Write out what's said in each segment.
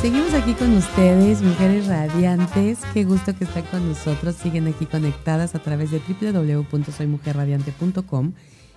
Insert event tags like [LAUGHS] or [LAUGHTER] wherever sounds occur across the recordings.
Seguimos aquí con ustedes, mujeres radiantes. Qué gusto que están con nosotros. Siguen aquí conectadas a través de www.soymujerradiante.com.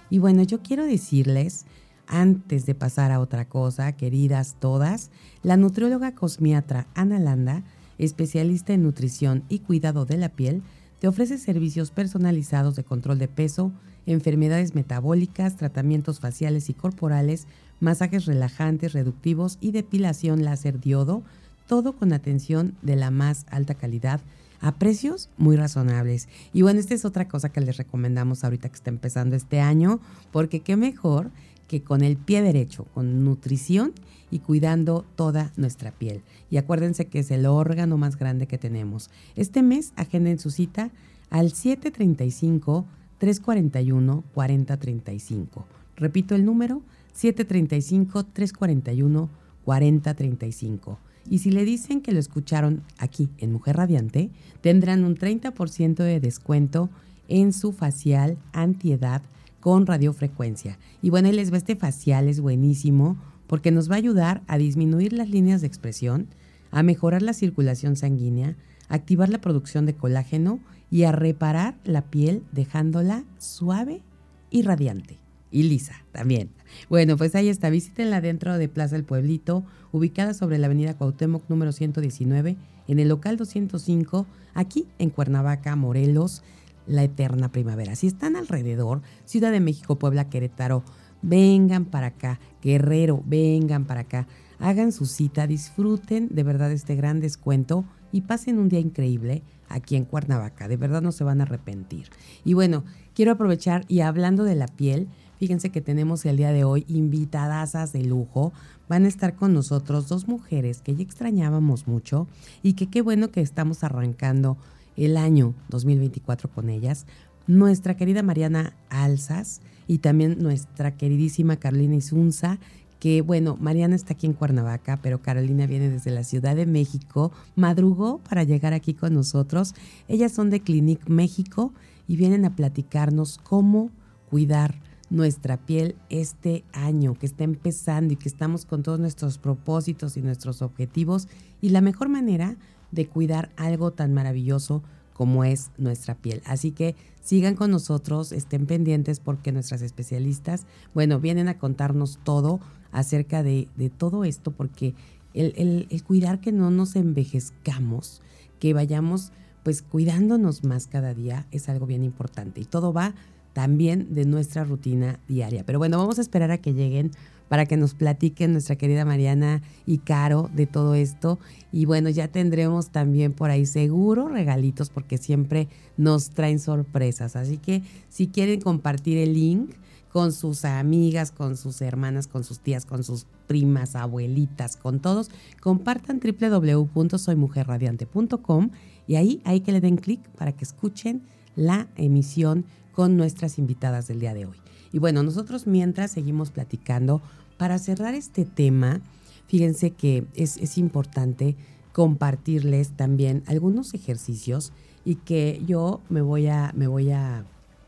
Y bueno, yo quiero decirles, antes de pasar a otra cosa, queridas todas, la nutrióloga cosmiatra Ana Landa, especialista en nutrición y cuidado de la piel, te ofrece servicios personalizados de control de peso, enfermedades metabólicas, tratamientos faciales y corporales, masajes relajantes, reductivos y depilación láser diodo, todo con atención de la más alta calidad a precios muy razonables. Y bueno, esta es otra cosa que les recomendamos ahorita que está empezando este año, porque qué mejor que con el pie derecho, con nutrición y cuidando toda nuestra piel. Y acuérdense que es el órgano más grande que tenemos. Este mes agenden su cita al 735 341 4035. Repito el número 735-341-4035. Y si le dicen que lo escucharon aquí en Mujer Radiante, tendrán un 30% de descuento en su facial antiedad con radiofrecuencia. Y bueno, les va este facial, es buenísimo porque nos va a ayudar a disminuir las líneas de expresión, a mejorar la circulación sanguínea, activar la producción de colágeno y a reparar la piel dejándola suave y radiante y lisa también. Bueno, pues ahí está, visítenla dentro de Plaza del Pueblito, ubicada sobre la avenida Cuauhtémoc número 119, en el local 205, aquí en Cuernavaca, Morelos, la eterna primavera. Si están alrededor, Ciudad de México, Puebla, Querétaro, vengan para acá, Guerrero, vengan para acá, hagan su cita, disfruten de verdad este gran descuento y pasen un día increíble aquí en Cuernavaca. De verdad no se van a arrepentir. Y bueno, quiero aprovechar y hablando de la piel, Fíjense que tenemos el día de hoy invitadasas de lujo. Van a estar con nosotros dos mujeres que ya extrañábamos mucho y que qué bueno que estamos arrancando el año 2024 con ellas. Nuestra querida Mariana Alzas y también nuestra queridísima Carolina Isunza, que bueno, Mariana está aquí en Cuernavaca, pero Carolina viene desde la Ciudad de México, madrugó para llegar aquí con nosotros. Ellas son de Clinic México y vienen a platicarnos cómo cuidar nuestra piel este año, que está empezando y que estamos con todos nuestros propósitos y nuestros objetivos y la mejor manera de cuidar algo tan maravilloso como es nuestra piel. Así que sigan con nosotros, estén pendientes porque nuestras especialistas, bueno, vienen a contarnos todo acerca de, todo esto, porque el, el cuidar que no nos envejezcamos, que vayamos pues cuidándonos más cada día es algo bien importante y todo va también de nuestra rutina diaria. Pero bueno, vamos a esperar a que lleguen para que nos platiquen nuestra querida Mariana y Caro de todo esto. Y bueno, ya tendremos también por ahí seguro regalitos porque siempre nos traen sorpresas. Así que si quieren compartir el link con sus amigas, con sus hermanas, con sus tías, con sus primas, abuelitas, con todos, compartan www.soymujerradiante.com y ahí hay que le den clic para que escuchen la emisión con nuestras invitadas del día de hoy. Y bueno, nosotros mientras seguimos platicando, para cerrar este tema, fíjense que es, importante compartirles también algunos ejercicios y que yo me voy a, me voy a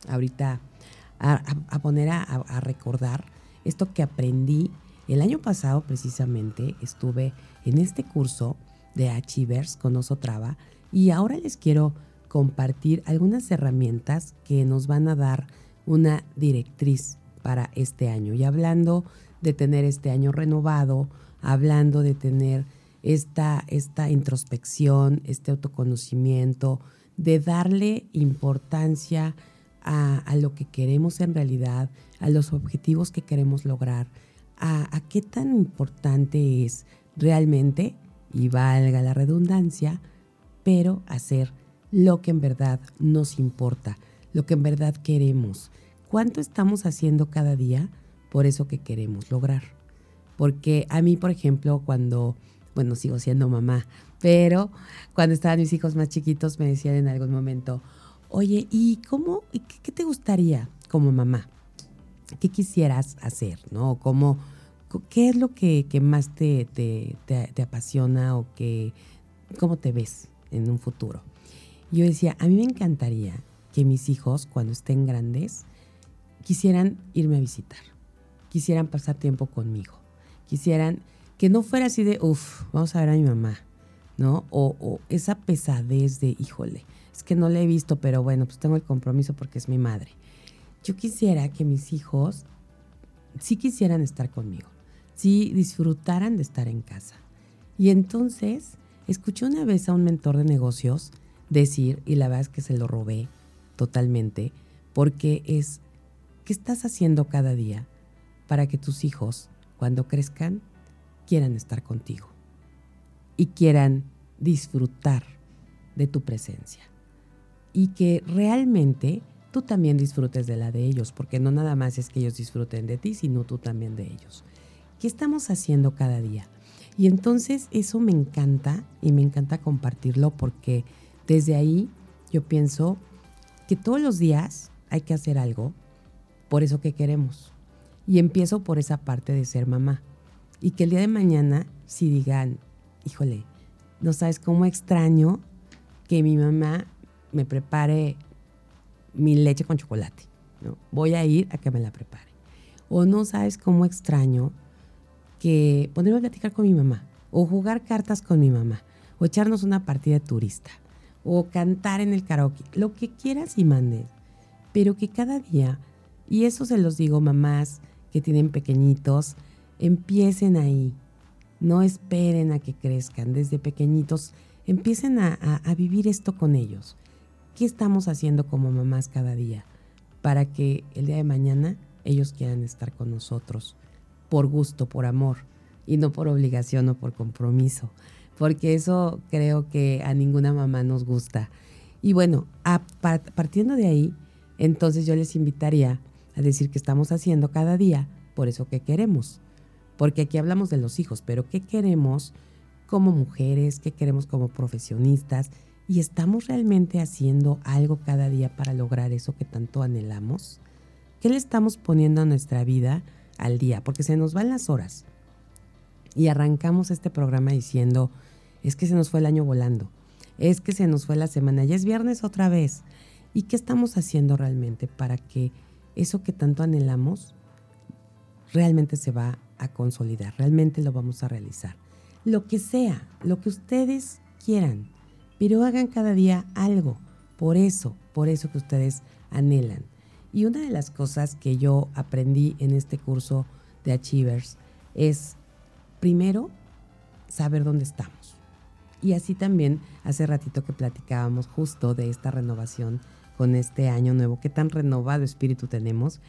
ahorita a, poner a, a, recordar esto que aprendí el año pasado precisamente estuve en este curso de Achievers con Osotrava y ahora les quiero compartir algunas herramientas que nos van a dar una directriz para este año. Y hablando de tener este año renovado, hablando de tener esta, esta introspección, este autoconocimiento, de darle importancia a, lo que queremos en realidad, a los objetivos que queremos lograr, a, a qué tan importante es realmente, y valga la redundancia, pero hacer lo que en verdad nos importa, lo que en verdad queremos. ¿Cuánto estamos haciendo cada día por eso que queremos lograr? Porque a mí, por ejemplo, cuando, bueno, sigo siendo mamá, pero cuando estaban mis hijos más chiquitos me decían en algún momento, oye, ¿y cómo, y qué, te gustaría como mamá? ¿Qué quisieras hacer? ¿No? ¿Cómo, ¿Qué es lo que, más te, te, apasiona o que, cómo te ves en un futuro? Yo decía, a mí me encantaría que mis hijos, cuando estén grandes, quisieran irme a visitar, quisieran pasar tiempo conmigo, quisieran que no fuera así de, uff, vamos a ver a mi mamá, ¿no? O, esa pesadez de, híjole, es que no la he visto, pero bueno, pues tengo el compromiso porque es mi madre. Yo quisiera que mis hijos sí quisieran estar conmigo, sí disfrutaran de estar en casa. Y entonces escuché una vez a un mentor de negocios decir, y la verdad es que se lo robé totalmente, porque es, ¿qué estás haciendo cada día para que tus hijos, cuando crezcan, quieran estar contigo? y quieran disfrutar de tu presencia. Y que realmente tú también disfrutes de la de ellos, porque no nada más es que ellos disfruten de ti, sino tú también de ellos. ¿Qué estamos haciendo cada día? Y entonces eso me encanta y me encanta compartirlo porque desde ahí yo pienso que todos los días hay que hacer algo por eso que queremos. Y empiezo por esa parte de ser mamá. Y que el día de mañana, si digan, híjole, no sabes cómo extraño que mi mamá me prepare mi leche con chocolate. ¿no? Voy a ir a que me la prepare. O no sabes cómo extraño que ponerme a platicar con mi mamá, o jugar cartas con mi mamá, o echarnos una partida de turista, o cantar en el karaoke, lo que quieras y mandes. Pero que cada día, y eso se los digo mamás que tienen pequeñitos, empiecen ahí, no esperen a que crezcan desde pequeñitos. Empiecen a, vivir esto con ellos. ¿Qué estamos haciendo como mamás cada día para que el día de mañana ellos quieran estar con nosotros por gusto, por amor y no por obligación o por compromiso? Porque eso creo que a ninguna mamá nos gusta. Y bueno, partiendo de ahí, entonces yo les invitaría a decir que estamos haciendo cada día por eso que queremos porque aquí hablamos de los hijos, pero ¿qué queremos como mujeres? ¿Qué queremos como profesionistas? ¿Y estamos realmente haciendo algo cada día para lograr eso que tanto anhelamos? ¿Qué le estamos poniendo a nuestra vida al día? Porque se nos van las horas. Y arrancamos este programa diciendo, es que se nos fue el año volando, es que se nos fue la semana, ya es viernes otra vez. ¿Y qué estamos haciendo realmente para que eso que tanto anhelamos realmente se va a consolidar, realmente lo vamos a realizar. Lo que sea, lo que ustedes quieran, pero hagan cada día algo, por eso, por eso que ustedes anhelan. Y una de las cosas que yo aprendí en este curso de Achievers es, primero, saber dónde estamos. Y así también, hace ratito que platicábamos justo de esta renovación con este año nuevo, qué tan renovado espíritu tenemos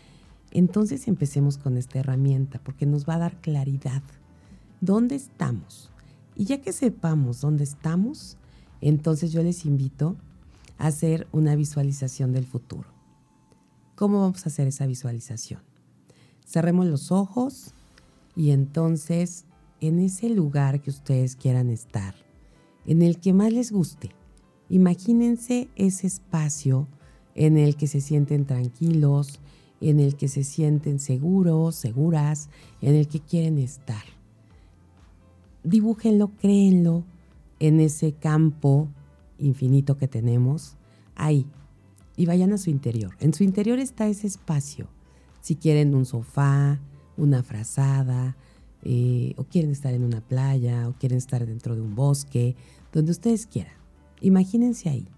entonces empecemos con esta herramienta porque nos va a dar claridad. ¿Dónde estamos? Y ya que sepamos dónde estamos, entonces yo les invito a hacer una visualización del futuro. ¿Cómo vamos a hacer esa visualización? Cerremos los ojos y entonces en ese lugar que ustedes quieran estar, en el que más les guste, imagínense ese espacio en el que se sienten tranquilos, en el que se sienten seguros, seguras, en el que quieren estar. Dibújenlo, créenlo en ese campo infinito que tenemos, ahí, y vayan a su interior. En su interior está ese espacio. Si quieren un sofá, una frazada, eh, o quieren estar en una playa, o quieren estar dentro de un bosque, donde ustedes quieran. Imagínense ahí.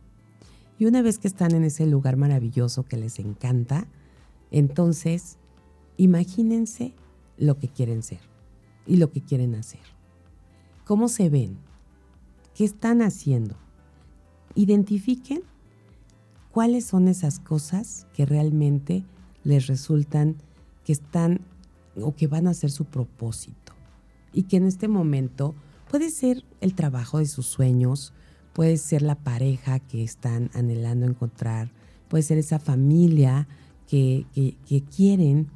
Y una vez que están en ese lugar maravilloso que les encanta, entonces, imagínense lo que quieren ser y lo que quieren hacer. ¿Cómo se ven? ¿Qué están haciendo? Identifiquen cuáles son esas cosas que realmente les resultan que están o que van a ser su propósito. Y que en este momento puede ser el trabajo de sus sueños, puede ser la pareja que están anhelando encontrar, puede ser esa familia que, quieren,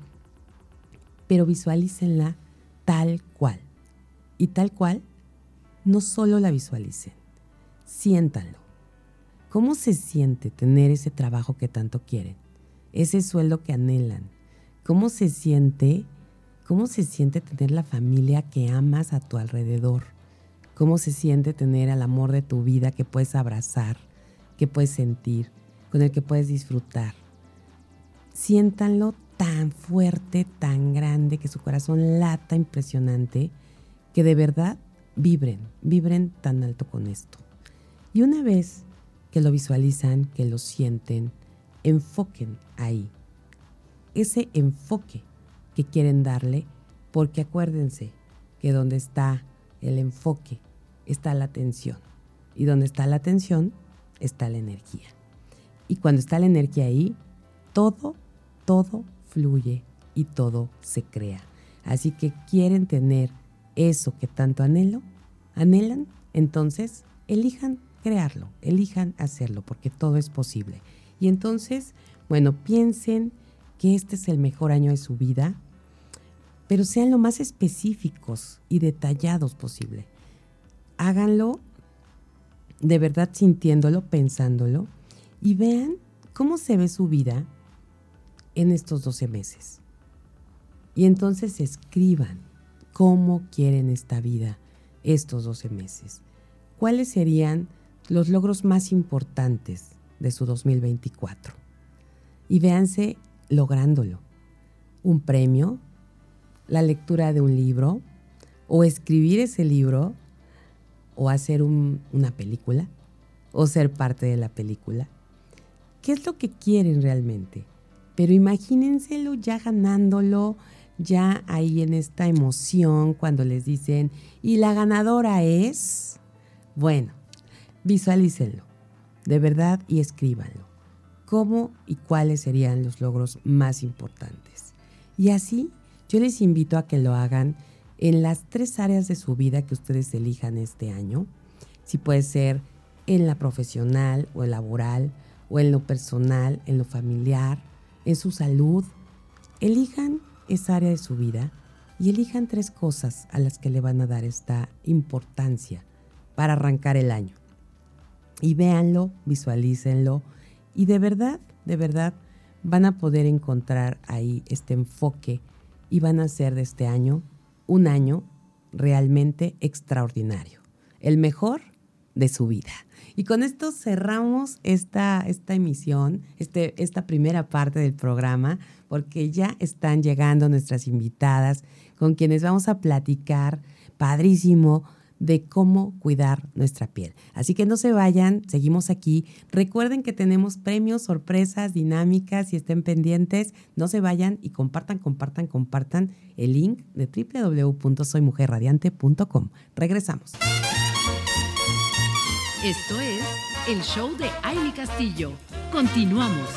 pero visualícenla tal cual. Y tal cual, no solo la visualicen, siéntanlo. ¿Cómo se siente tener ese trabajo que tanto quieren? Ese sueldo que anhelan. ¿Cómo se siente? ¿Cómo se siente tener la familia que amas a tu alrededor? ¿Cómo se siente tener al amor de tu vida que puedes abrazar, que puedes sentir, con el que puedes disfrutar? Siéntanlo tan fuerte, tan grande, que su corazón lata impresionante, que de verdad vibren, vibren tan alto con esto. Y una vez que lo visualizan, que lo sienten, enfoquen ahí. Ese enfoque quieren darle, porque acuérdense que donde está el enfoque está la atención. Y donde está la atención está la energía. Y cuando está la energía ahí, todo, todo fluye y todo se crea. Así que quieren tener eso que tanto anhelo, anhelan, entonces elijan crearlo, elijan hacerlo, porque todo es posible. Y entonces, bueno, piensen que este es el mejor año de su vida, pero sean lo más específicos y detallados posible. Háganlo de verdad sintiéndolo, pensándolo, y vean cómo se ve su vida en estos 12 meses. Y entonces escriban cómo quieren esta vida estos 12 meses. ¿Cuáles serían los logros más importantes de su 2024? Y véanse lográndolo. Un premio, la lectura de un libro, o escribir ese libro, o hacer una película, o ser parte de la película. ¿Qué es lo que quieren realmente? pero imagínenselo ya ganándolo, ya ahí en esta emoción cuando les dicen, y la ganadora es, bueno, visualícenlo, de verdad, y escríbanlo. ¿Cómo y cuáles serían los logros más importantes? Y así, yo les invito a que lo hagan en las tres áreas de su vida que ustedes elijan este año. Si puede ser en la profesional o en laboral, o en lo personal, en lo familiar, en su salud, elijan esa área de su vida y elijan tres cosas a las que le van a dar esta importancia para arrancar el año. Y véanlo, visualícenlo y de verdad, de verdad van a poder encontrar ahí este enfoque y van a hacer de este año un año realmente extraordinario, el mejor de su vida. Y con esto cerramos esta, esta emisión, este, esta primera parte del programa, porque ya están llegando nuestras invitadas con quienes vamos a platicar padrísimo de cómo cuidar nuestra piel. Así que no se vayan, seguimos aquí. Recuerden que tenemos premios, sorpresas, dinámicas y estén pendientes. No se vayan y compartan, compartan, compartan el link de www.soymujerradiante.com. Regresamos. Esto es el show de Aile Castillo. Continuamos.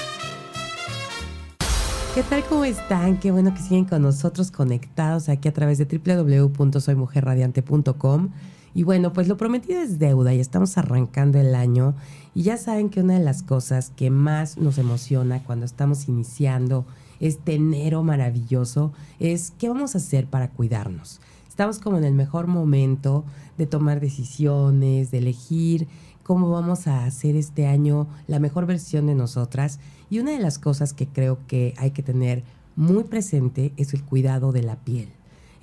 ¿Qué tal? ¿Cómo están? Qué bueno que siguen con nosotros conectados aquí a través de www.soymujerradiante.com. Y bueno, pues lo prometido es deuda y estamos arrancando el año. Y ya saben que una de las cosas que más nos emociona cuando estamos iniciando este enero maravilloso es qué vamos a hacer para cuidarnos. Estamos como en el mejor momento de tomar decisiones, de elegir cómo vamos a hacer este año la mejor versión de nosotras. Y una de las cosas que creo que hay que tener muy presente es el cuidado de la piel.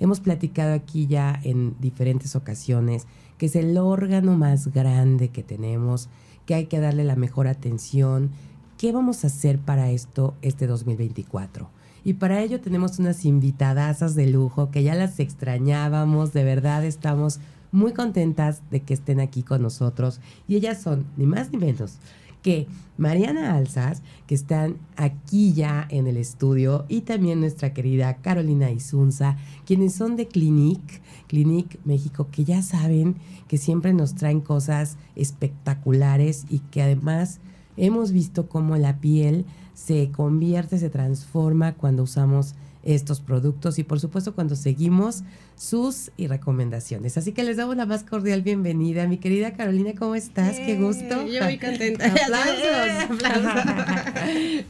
Hemos platicado aquí ya en diferentes ocasiones que es el órgano más grande que tenemos, que hay que darle la mejor atención. ¿Qué vamos a hacer para esto este 2024? Y para ello tenemos unas invitadasas de lujo que ya las extrañábamos, de verdad estamos muy contentas de que estén aquí con nosotros. Y ellas son ni más ni menos que Mariana Alzas, que están aquí ya en el estudio, y también nuestra querida Carolina Isunza, quienes son de Clinic, Clinic México, que ya saben que siempre nos traen cosas espectaculares y que además hemos visto cómo la piel se convierte, se transforma cuando usamos estos productos y por supuesto cuando seguimos sus y recomendaciones. Así que les damos la más cordial bienvenida. Mi querida Carolina, ¿cómo estás? Qué gusto. Yo muy contenta. [LAUGHS] [LAUGHS] Aplausos.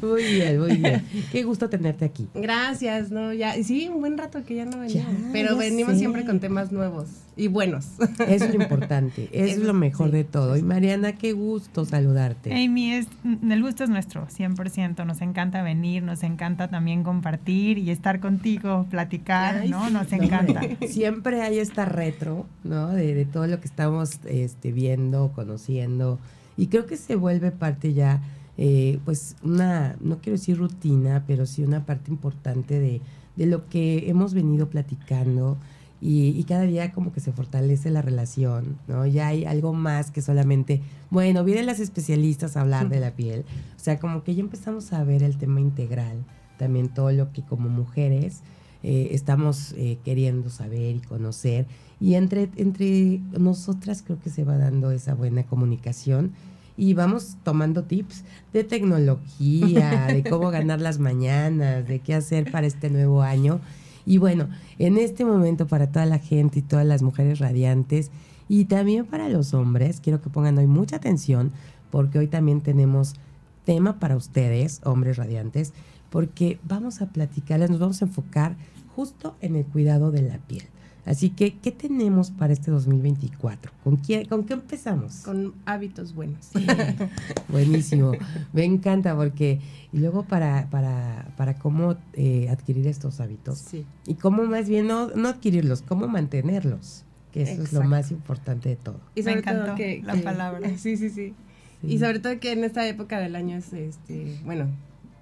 muy bien, muy bien. Qué gusto tenerte aquí. Gracias, no, ya, sí, un buen rato que ya no venimos, Ya, pero venimos sé. siempre con temas nuevos y buenos. Es lo importante, [LAUGHS] es lo mejor sí. de todo. Y Mariana, qué gusto saludarte. Amy, es, el gusto es nuestro, 100%. Nos encanta venir, nos encanta también compartir y estar contigo, platicar, Ay, ¿no? sí. Nos No, encanta. hombre, Siempre hay esta retro, ¿no? De, de todo lo que estamos este, viendo, conociendo. Y creo que se vuelve parte ya, eh, pues, una, no quiero decir rutina, pero sí una parte importante de, de lo que hemos venido platicando. Y, y cada día como que se fortalece la relación, ¿no? Ya hay algo más que solamente, bueno, vienen las especialistas a hablar de la piel. O sea, como que ya empezamos a ver el tema integral, también todo lo que como mujeres eh, estamos eh, queriendo saber y conocer. Y entre, entre nosotras creo que se va dando esa buena comunicación y vamos tomando tips de tecnología, de [LAUGHS] cómo ganar las mañanas, de qué hacer para este nuevo año. Y bueno, en este momento para toda la gente y todas las mujeres radiantes y también para los hombres, quiero que pongan hoy mucha atención porque hoy también tenemos tema para ustedes, hombres radiantes, porque vamos a platicarles, nos vamos a enfocar justo en el cuidado de la piel. Así que, ¿qué tenemos para este 2024? ¿Con, quién, ¿con qué empezamos? con hábitos buenos. [LAUGHS] Buenísimo. Me encanta porque, y luego para, para, para cómo eh, adquirir estos hábitos Sí. y cómo más bien no, no adquirirlos, cómo mantenerlos, que eso es lo más importante de todo. Y Me todo encantó que, la que- palabra. [LAUGHS] Sí, sí, sí, Sí. Y sobre todo que en esta época del año es este, bueno,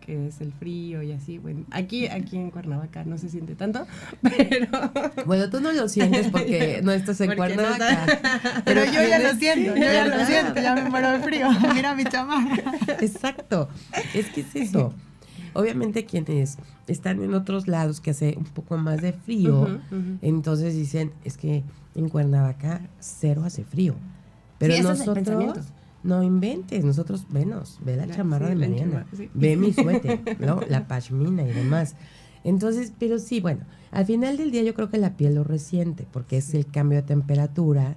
que es el frío y así, bueno, aquí aquí en Cuernavaca no se siente tanto, [LAUGHS] pero Bueno, tú no lo sientes porque [LAUGHS] no estás en Porque no Cuernavaca. [LAUGHS] Pero yo ya lo siento, yo ya lo siento, ya me muero de frío. Mira mi chamarra. Exacto. Es que es eso. Obviamente quienes están en otros lados que hace un poco más de frío, entonces dicen, es que en Cuernavaca cero hace frío. Pero Sí, nosotros. No inventes, nosotros venos, ve la La- chamarra sí, de sí. ve mi suéter, ¿no? La pashmina y demás. Entonces, pero sí, bueno, al final del día yo creo que la piel lo resiente porque es el cambio de temperatura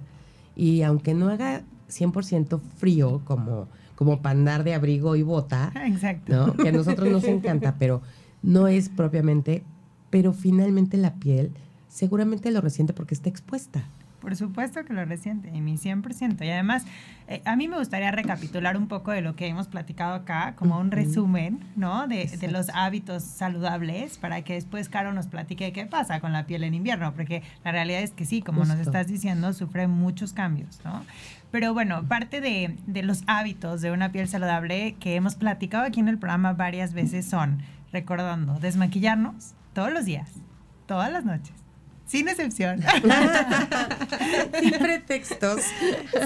y aunque no haga 100% frío como como para andar de abrigo y bota, Exacto. ¿no? Que a nosotros nos encanta, [LAUGHS] pero no es propiamente, pero finalmente la piel seguramente lo resiente porque está expuesta. Por supuesto que lo resiente, y mi 100%. Y además, eh, a mí me gustaría recapitular un poco de lo que hemos platicado acá, como un resumen, ¿no? De, de los hábitos saludables, para que después Caro nos platique qué pasa con la piel en invierno, porque la realidad es que sí, como nos estás diciendo, sufre muchos cambios, ¿no? Pero bueno, parte de, de los hábitos de una piel saludable que hemos platicado aquí en el programa varias veces son, recordando, desmaquillarnos todos los días, todas las noches, sin excepción. [LAUGHS] [LAUGHS] Sin pretextos.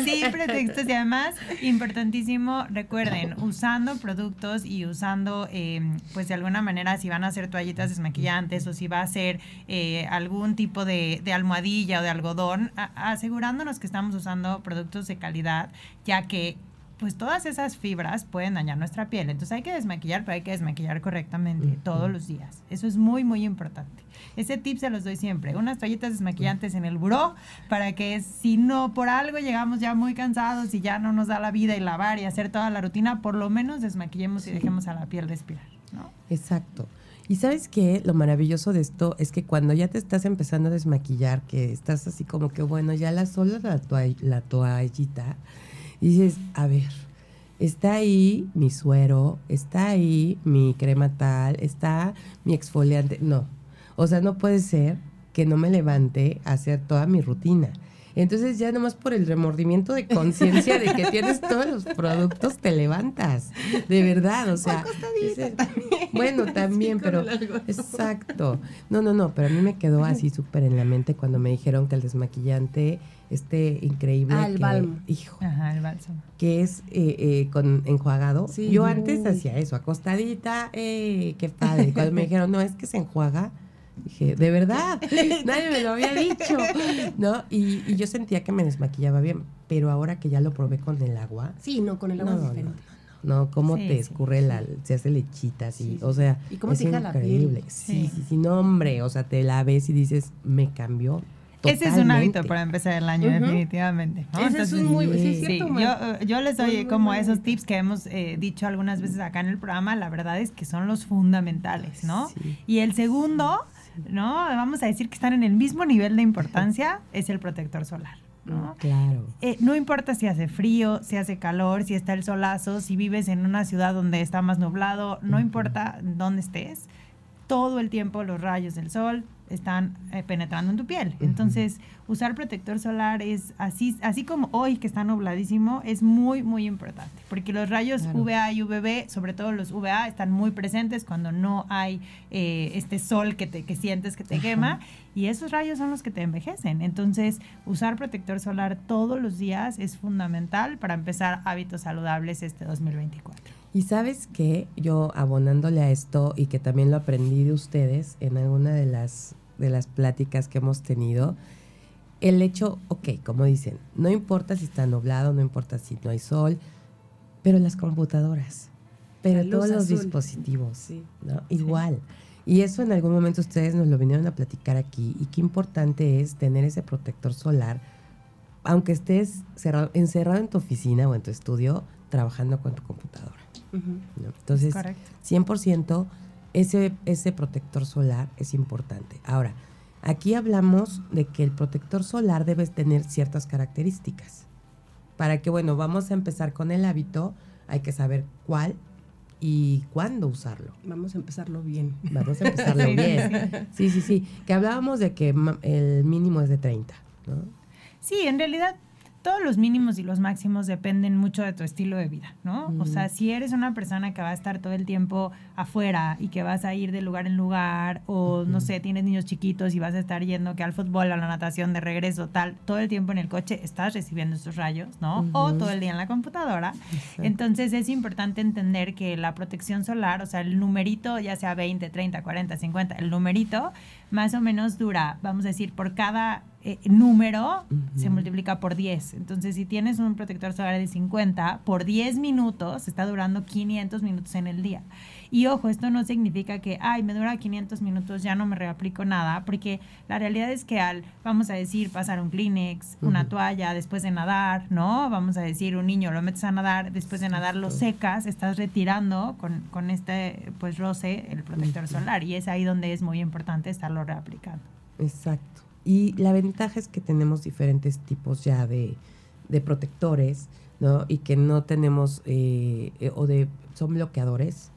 Sin pretextos y además, importantísimo, recuerden, usando productos y usando, eh, pues de alguna manera, si van a hacer toallitas desmaquillantes o si va a ser eh, algún tipo de, de almohadilla o de algodón, asegurándonos que estamos usando productos de calidad, ya que pues todas esas fibras pueden dañar nuestra piel. Entonces hay que desmaquillar, pero hay que desmaquillar correctamente todos los días. Eso es muy, muy importante. Ese tip se los doy siempre. Unas toallitas desmaquillantes en el buró para que si no por algo llegamos ya muy cansados y ya no nos da la vida y lavar y hacer toda la rutina, por lo menos desmaquillemos y dejemos a la piel respirar. ¿no? Exacto. Y sabes qué, lo maravilloso de esto es que cuando ya te estás empezando a desmaquillar, que estás así como que, bueno, ya la sola la, toall- la toallita, dices, a ver, está ahí mi suero, está ahí mi crema tal, está mi exfoliante. No, o sea, no puede ser que no me levante a hacer toda mi rutina. Entonces ya nomás por el remordimiento de conciencia de que tienes todos los productos te levantas. De verdad, o sea. dices, bueno, [LAUGHS] también, pero exacto. No, no, no, pero a mí me quedó así súper en la mente cuando me dijeron que el desmaquillante este increíble Ah, el que, balm. hijo, Ajá, el bálsamo. que es eh, eh, con enjuagado. Sí. Yo antes Uy. hacía eso, acostadita, eh, qué padre. Cuando me dijeron, no, es que se enjuaga, dije, de verdad, [LAUGHS] nadie me lo había dicho, ¿no? Y, y yo sentía que me desmaquillaba bien, pero ahora que ya lo probé con el agua, Sí, no, con el agua no, es no, no, diferente. no, cómo Sí, te sí. escurre la, se hace lechita así, Sí, sí. o sea, ¿Y cómo es te deja la piel? increíble. Sí, Sí. sí, sí, no, hombre, o sea, te la ves y dices, me cambió Ese es un hábito para empezar el año, definitivamente. Ese es un muy sí, sí, yo, yo, les doy como esos tips que hemos eh, dicho algunas veces acá en el programa, la verdad es que son los fundamentales, ¿no? Y el segundo, ¿no? Vamos a decir que están en el mismo nivel de importancia, es el protector solar. ¿no? Claro. Eh, no importa si hace frío, si hace calor, si está el solazo, si vives en una ciudad donde está más nublado, no importa dónde estés, todo el tiempo los rayos del sol están eh, penetrando en tu piel. Entonces, usar protector solar es así, así como hoy que está nubladísimo, es muy, muy importante, porque los rayos UVA y UVB, sobre todo los UVA, están muy presentes cuando no hay eh, este sol que, te, que sientes que te quema, y esos rayos son los que te envejecen. Entonces, usar protector solar todos los días es fundamental para empezar hábitos saludables este 2024. Y sabes que yo abonándole a esto y que también lo aprendí de ustedes en alguna de las, de las pláticas que hemos tenido, el hecho, ok, como dicen, no importa si está nublado, no importa si no hay sol, pero las computadoras, pero todos los dispositivos, ¿no? Igual. Y eso en algún momento ustedes nos lo vinieron a platicar aquí y qué importante es tener ese protector solar, aunque estés encerrado en tu oficina o en tu estudio trabajando con tu computadora. Entonces, 100% ese, ese protector solar es importante. Ahora, aquí hablamos de que el protector solar debe tener ciertas características. Para que, bueno, vamos a empezar con el hábito, hay que saber cuál y cuándo usarlo. Vamos a empezarlo bien. Vamos a empezarlo [LAUGHS] bien. Sí, sí, sí. Que hablábamos de que el mínimo es de 30, ¿no? Sí, en realidad todos los mínimos y los máximos dependen mucho de tu estilo de vida, ¿no? O sea, si eres una persona que va a estar todo el tiempo afuera y que vas a ir de lugar en lugar, o no sé, tienes niños chiquitos y vas a estar yendo que al fútbol, a la natación, de regreso, tal, todo el tiempo en el coche estás recibiendo estos rayos, ¿no? O todo el día en la computadora. Entonces es importante entender que la protección solar, o sea, el numerito, ya sea 20, 30, 40, 50, el numerito más o menos dura, vamos a decir, por cada eh, número se multiplica por 10. Entonces, si tienes un protector solar de 50, por 10 minutos está durando 500 minutos en el día. Y ojo, esto no significa que, ay, me dura 500 minutos, ya no me reaplico nada, porque la realidad es que al, vamos a decir, pasar un Kleenex, una toalla después de nadar, ¿no? Vamos a decir, un niño lo metes a nadar, después de nadar lo secas, estás retirando con, con este, pues, roce el protector solar. Y es ahí donde es muy importante estarlo reaplicando. Exacto. Y la ventaja es que tenemos diferentes tipos ya de, de protectores, ¿no? Y que no tenemos, eh, eh, o de, son bloqueadores,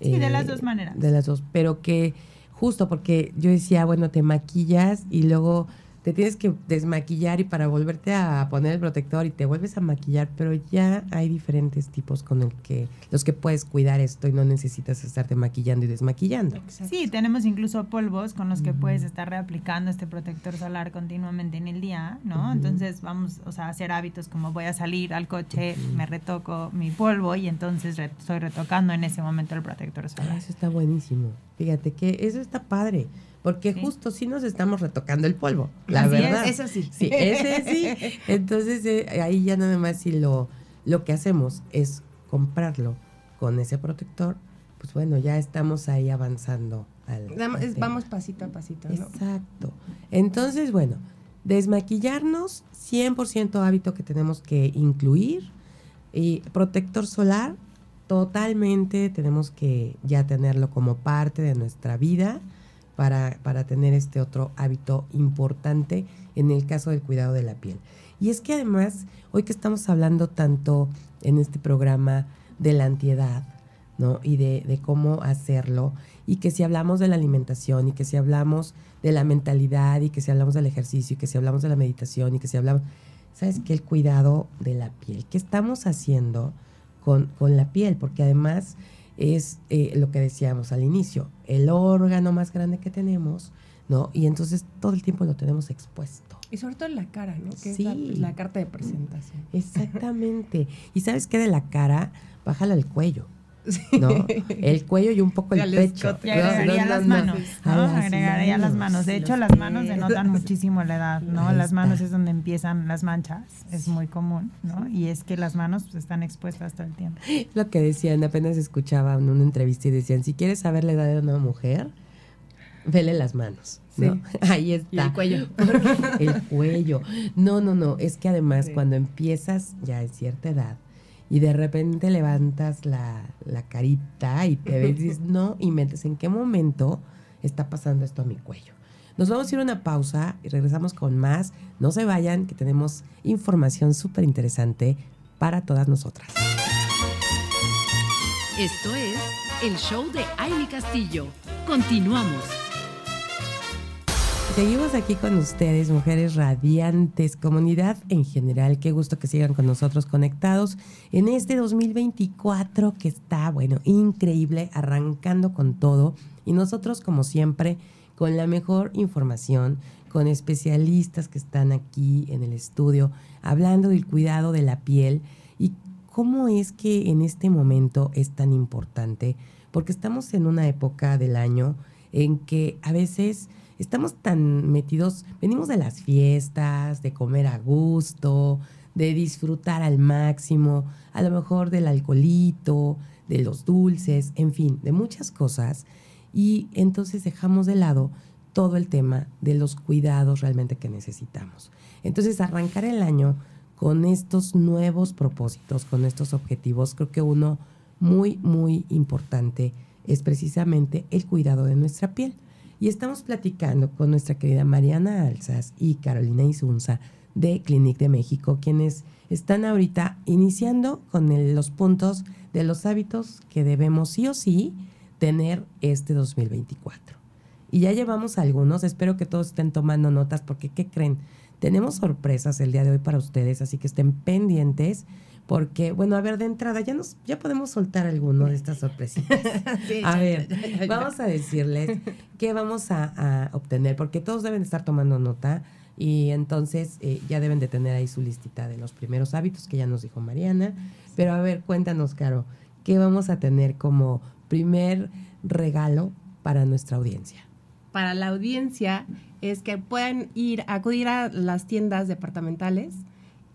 Sí, de las dos maneras. De las dos, pero que justo porque yo decía, bueno, te maquillas y luego te tienes que desmaquillar y para volverte a poner el protector y te vuelves a maquillar, pero ya hay diferentes tipos con el que los que puedes cuidar esto y no necesitas estarte maquillando y desmaquillando. Sí, tenemos incluso polvos con los que puedes estar reaplicando este protector solar continuamente en el día, ¿no? Entonces vamos, o sea, a hacer hábitos como voy a salir al coche, me retoco mi polvo y entonces estoy retocando en ese momento el protector solar. eso está buenísimo. Fíjate que eso está padre porque justo sí nos estamos retocando el polvo, la verdad. Es, eso sí. Sí, ese sí. [LAUGHS] Entonces eh, ahí ya nada más si lo, lo que hacemos es comprarlo con ese protector, pues bueno, ya estamos ahí avanzando. Al, vamos pasito a pasito. Exacto. Entonces, bueno, desmaquillarnos, 100% hábito que tenemos que incluir. Y protector solar, totalmente tenemos que ya tenerlo como parte de nuestra vida para, para tener este otro hábito importante en el caso del cuidado de la piel. Y es que además, hoy que estamos hablando tanto en este programa de la antiedad, ¿no? Y de, de, cómo hacerlo, y que si hablamos de la alimentación, y que si hablamos de la mentalidad, y que si hablamos del ejercicio, y que si hablamos de la meditación, y que si hablamos, ¿sabes qué? El cuidado de la piel. ¿Qué estamos haciendo con, con la piel? Porque además es eh, lo que decíamos al inicio, el órgano más grande que tenemos, ¿no? Y entonces todo el tiempo lo tenemos expuesto. Y sobre todo en la cara, ¿no? Que sí. es la, carta de presentación. Exactamente. y sabes qué de la cara, bájala al cuello. ¿No? El cuello y un poco el pecho. Y agregaría las manos, ¿no? agregaría las manos. De hecho, las manos denotan muchísimo la edad, ¿no? Las manos es donde empiezan las manchas, es muy común, ¿no? Y es que las manos pues, están expuestas todo el tiempo. Lo que decían, apenas escuchaba en una entrevista y decían, si quieres saber la edad de una mujer, vele las manos. ¿no? [LAUGHS] Ahí está. Y el cuello. [LAUGHS] el cuello. No, no, no. Es que además Sí. cuando empiezas ya en cierta edad y de repente levantas la, la carita y te ves y dices, no, y metes en qué momento está pasando esto a mi cuello. Nos vamos a ir a una pausa y regresamos con más. No se vayan, que tenemos información súper interesante para todas nosotras. Esto es el show de Aile Castillo. Continuamos. Seguimos aquí con ustedes, mujeres radiantes, comunidad en general. Qué gusto que sigan con nosotros conectados en este 2024 que está, bueno, increíble, arrancando con todo. Y nosotros, como siempre, con la mejor información, con especialistas que están aquí en el estudio, hablando del cuidado de la piel y cómo es que en este momento es tan importante, porque estamos en una época del año en que a veces estamos tan metidos, venimos de las fiestas, de comer a gusto, de disfrutar al máximo, a lo mejor del alcoholito, de los dulces, en fin, de muchas cosas. Y entonces dejamos de lado todo el tema de los cuidados realmente que necesitamos. Entonces, arrancar el año con estos nuevos propósitos, con estos objetivos, creo que uno muy, muy importante es precisamente el cuidado de nuestra piel. Y estamos platicando con nuestra querida Mariana Alzas y Carolina Isunza de Clinic de México, quienes están ahorita iniciando con los puntos de los hábitos que debemos sí o sí tener este 2024. Y ya llevamos algunos, espero que todos estén tomando notas porque, ¿qué creen? Tenemos sorpresas el día de hoy para ustedes, así que estén pendientes porque, bueno, a ver, de entrada ya nos ya podemos soltar alguno de estas sorpresitas. [LAUGHS] Sí, A ya, ver, ya, ya, ya. vamos a decirles qué vamos a, a obtener, porque todos deben de estar tomando nota y entonces eh, ya deben de tener ahí su listita de los primeros hábitos que ya nos dijo Mariana. Pero a ver, cuéntanos, Caro, ¿qué vamos a tener como primer regalo para nuestra audiencia? Para la audiencia es que puedan ir, acudir a las tiendas departamentales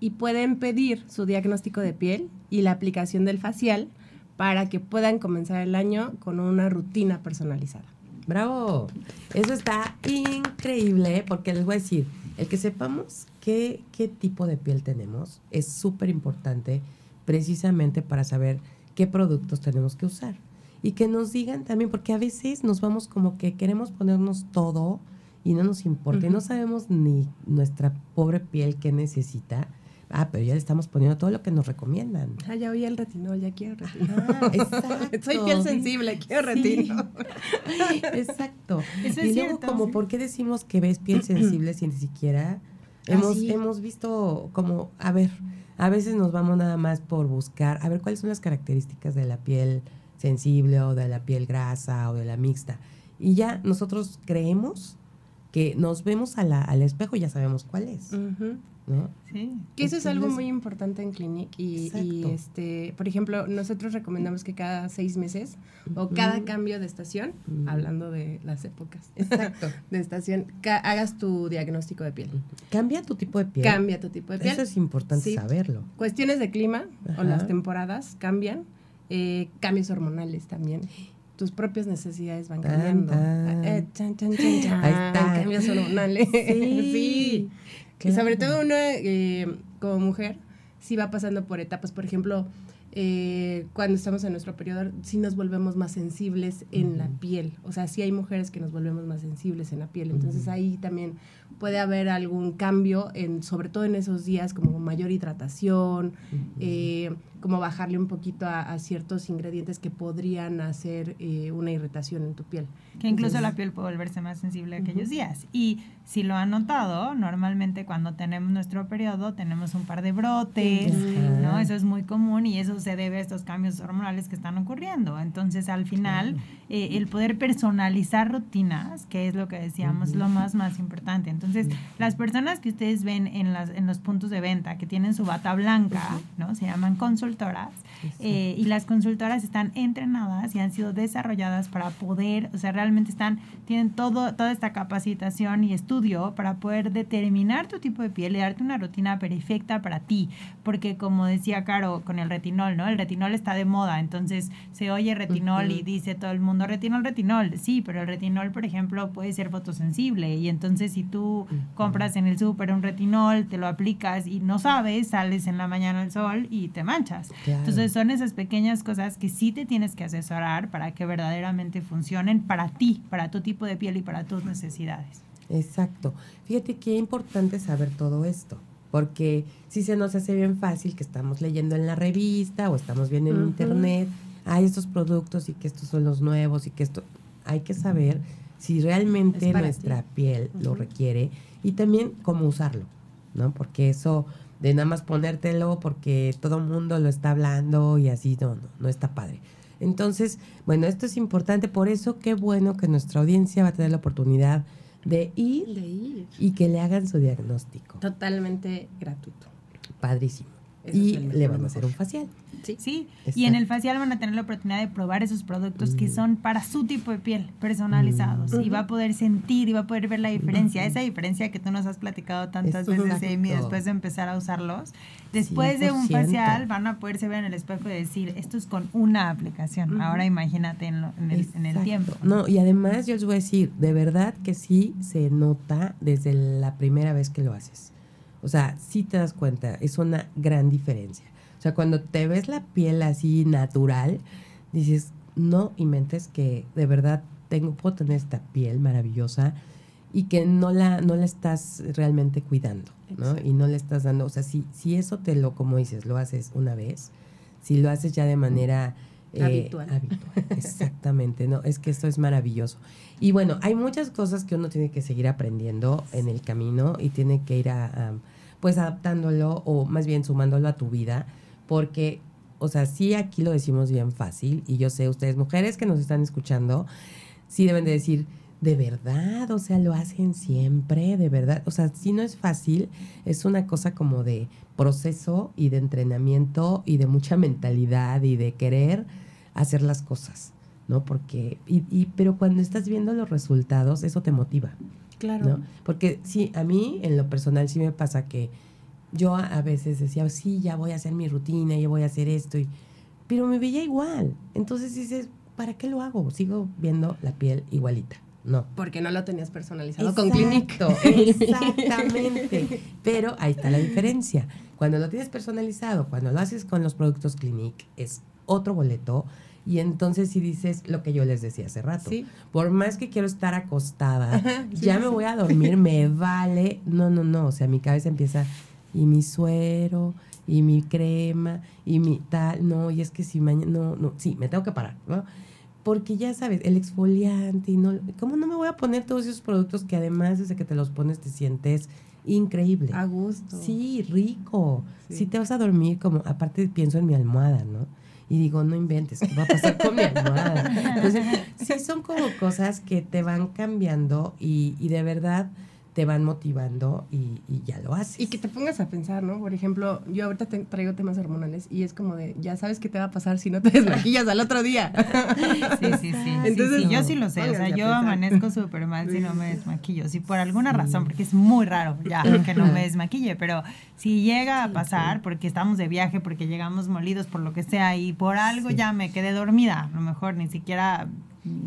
y pueden pedir su diagnóstico de piel y la aplicación del facial para que puedan comenzar el año con una rutina personalizada. Bravo. Eso está increíble porque les voy a decir, el que sepamos qué, qué tipo de piel tenemos es súper importante precisamente para saber qué productos tenemos que usar. Y que nos digan también, porque a veces nos vamos como que queremos ponernos todo y no nos importa y no sabemos ni nuestra pobre piel qué necesita. Ah, pero ya le estamos poniendo todo lo que nos recomiendan. Ah, ya oí el retinol, ya quiero retinol. Ah, exacto. [LAUGHS] Soy piel sensible, quiero Sí. retinol. [LAUGHS] Exacto. Eso y es luego, cierto, como, sí. ¿por qué decimos que ves piel [CLEARS THROAT] sensible si ni siquiera hemos, sí. hemos visto como, a ver, a veces nos vamos nada más por buscar, a ver cuáles son las características de la piel sensible o de la piel grasa o de la mixta. Y ya nosotros creemos que nos vemos a la, al espejo y ya sabemos cuál es, Ujú. ¿No? Sí. Que eso es algo muy importante en Clinic y, este, por ejemplo, nosotros recomendamos que cada seis meses o cada cambio de estación, hablando de las épocas Exacto. [LAUGHS] de estación, hagas tu diagnóstico de piel. Cambia tu tipo de piel. Cambia tu tipo de piel. Eso es importante Sí. saberlo. Cuestiones de clima o las temporadas cambian, eh, cambios hormonales también. Tus propias necesidades van cambiando. tan. Eh, chan, chan, chan, chan. Ahí está. Cambios hormonales. Sí, [LAUGHS] Y sobre todo uno eh, como mujer sí va pasando por etapas. Por ejemplo, eh, cuando estamos en nuestro periodo, sí nos volvemos más sensibles en la piel. O sea, sí hay mujeres que nos volvemos más sensibles en la piel. Entonces ahí también puede haber algún cambio, en, sobre todo en esos días, como mayor hidratación, eh, como bajarle un poquito a, a ciertos ingredientes que podrían hacer eh, una irritación en tu piel. Que incluso Entonces- la piel puede volverse más sensible aquellos Ujú. días. Y si lo han notado, normalmente cuando tenemos nuestro periodo tenemos un par de brotes, Ajá. ¿no? Eso es muy común y eso se debe a estos cambios hormonales que están ocurriendo. Entonces, al final, eh, el poder personalizar rutinas, que es lo que decíamos, Ujú. lo más, más importante. Entonces, las personas que ustedes ven en, las, en los puntos de venta que tienen su bata blanca, ¿no? Se llaman consult consultoras eh, y las consultoras están entrenadas y han sido desarrolladas para poder, o sea, realmente están, tienen todo, toda esta capacitación y estudio para poder determinar tu tipo de piel y darte una rutina perfecta para ti. Porque como decía Caro con el retinol, ¿no? El retinol está de moda, entonces se oye retinol y dice todo el mundo retinol, retinol. Sí, pero el retinol, por ejemplo, puede ser fotosensible y entonces si tú compras en el súper un retinol, te lo aplicas y no sabes, sales en la mañana al sol y te manchas. Entonces son esas pequeñas cosas que sí te tienes que asesorar para que verdaderamente funcionen para ti, para tu tipo de piel y para tus necesidades. Exacto. Fíjate qué importante saber todo esto, porque si se nos hace bien fácil que estamos leyendo en la revista o estamos viendo en internet, hay estos productos y que estos son los nuevos y que esto, hay que saber si realmente nuestra piel lo requiere y también cómo usarlo, ¿no? Porque eso de nada más ponértelo porque todo el mundo lo está hablando y así, no, no, no está padre. Entonces, bueno, esto es importante, por eso qué bueno que nuestra audiencia va a tener la oportunidad de ir, De ir. y que le hagan su diagnóstico. Totalmente gratuito. Padrísimo. Eso y le van a hacer un facial. Sí. Sí, Exacto. y en el facial van a tener la oportunidad de probar esos productos que Mm. son para su tipo de piel, personalizados. Y va a poder sentir y va a poder ver la diferencia. Esa diferencia que tú nos has platicado tantas veces. Amy, después de empezar a usarlos. Después de un 100%. facial van a poderse ver en el espejo y decir, esto es con una aplicación. Ahora imagínate en, lo- en el, en el tiempo. No, y además yo les voy a decir, de verdad que sí se nota desde la primera vez que lo haces. O sea, sí te das cuenta, es una gran diferencia. O sea, cuando te ves la piel así natural, dices, no inventes que de verdad tengo, puedo tener esta piel maravillosa y que no la, no la estás realmente cuidando, ¿no? Y no le estás dando, o sea, si, si eso te lo, como dices, lo haces una vez, si lo haces ya de manera eh, Habitual. habitual, Exactamente, no, es que esto es maravilloso. Y bueno, hay muchas cosas que uno tiene que seguir aprendiendo en el camino y tiene que ir a, a, pues adaptándolo o más bien sumándolo a tu vida, porque, o sea, sí aquí lo decimos bien fácil y yo sé, ustedes mujeres que nos están escuchando, sí deben de decir, de verdad, o sea, lo hacen siempre, de verdad, o sea, si no es fácil, es una cosa como de proceso y de entrenamiento y de mucha mentalidad y de querer hacer las cosas, ¿no? Porque, y, y, pero cuando estás viendo los resultados, eso te motiva, Claro. ¿no? Porque sí, a mí en lo personal sí me pasa que yo a, veces decía, sí, ya voy a hacer mi rutina, ya voy a hacer esto, y, pero me veía igual. Entonces dices, ¿para qué lo hago? Sigo viendo la piel igualita. No. Porque no lo tenías personalizado con Clinic. Exacto, Exactamente. Pero ahí está la diferencia. Cuando lo tienes personalizado, cuando lo haces con los productos Clinic, es otro boleto. Y entonces si dices lo que yo les decía hace rato, Sí. por más que quiero estar acostada, Sí, ya sí, me voy a dormir, me [LAUGHS] vale. No, no, no. O sea, mi cabeza empieza, y mi suero, y mi crema, y mi tal. No, y es que si mañana, no, no, sí, me tengo que parar, ¿no? Porque ya sabes, el exfoliante y no, ¿cómo no me voy a poner todos esos productos que además desde que te los pones te sientes increíble? A gusto. Sí, rico. Sí. Sí. te vas a dormir como, aparte pienso en mi almohada, ¿no? Y digo, no inventes, ¿qué va a pasar con mi almohada? Entonces, sí son como cosas que te van cambiando y, y de verdad te van motivando y, y ya lo haces. Y que te pongas a pensar, ¿no? Por ejemplo, yo ahorita te- traigo temas hormonales y es como de, ya sabes qué te va a pasar si no te [LAUGHS] desmaquillas al otro día. [LAUGHS] Sí, sí, sí. Entonces, sí, sí, yo sí lo sé. O sea, yo amanezco súper mal si no me desmaquillo. Si por alguna razón, porque es muy raro ya que no me desmaquille, pero si llega a pasar, porque estamos de viaje, porque llegamos molidos por lo que sea y por algo Sí. ya me quedé dormida, a lo mejor ni siquiera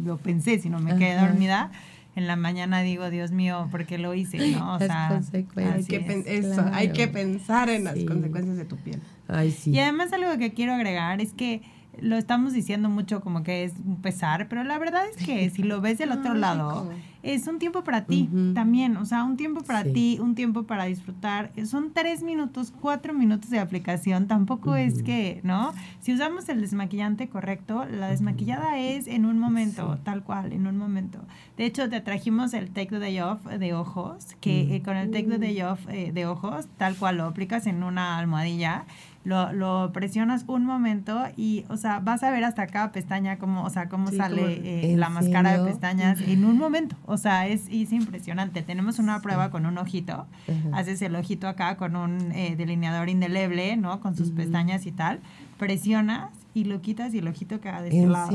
lo pensé, sino me quedé Ajá. dormida. En la mañana digo, Dios mío, ¿por qué lo hice? ¿no? O [LAUGHS] Las sea, consecuencias. hay que eso, claro. hay que pensar en las consecuencias de tu piel. Ay, sí. Y además algo que quiero agregar es que lo estamos diciendo mucho como que es un pesar, pero la verdad es que si lo ves del [LAUGHS] otro Ay, lado, es un tiempo para ti Ujú. también, o sea, un tiempo para Sí. ti, un tiempo para disfrutar. Son tres minutos, cuatro minutos de aplicación, tampoco es Ujú. que, ¿no? Si usamos el desmaquillante correcto, la desmaquillada es en un momento, Sí. tal cual, en un momento. De hecho, te trajimos el Take the Day Off de ojos, que Mm. eh, con el Take the Day Off eh, de ojos, tal cual lo aplicas en una almohadilla, lo, lo presionas un momento y, o sea, vas a ver hasta cada pestaña cómo, o sea, cómo Sí, sale eh, ¿En la máscara de pestañas en un momento. O sea, es, es impresionante. Tenemos una prueba con un ojito. Haces el ojito acá con un eh, delineador indeleble, ¿no? Con sus pestañas y tal. Presionas y lo quitas y el ojito queda de este lado.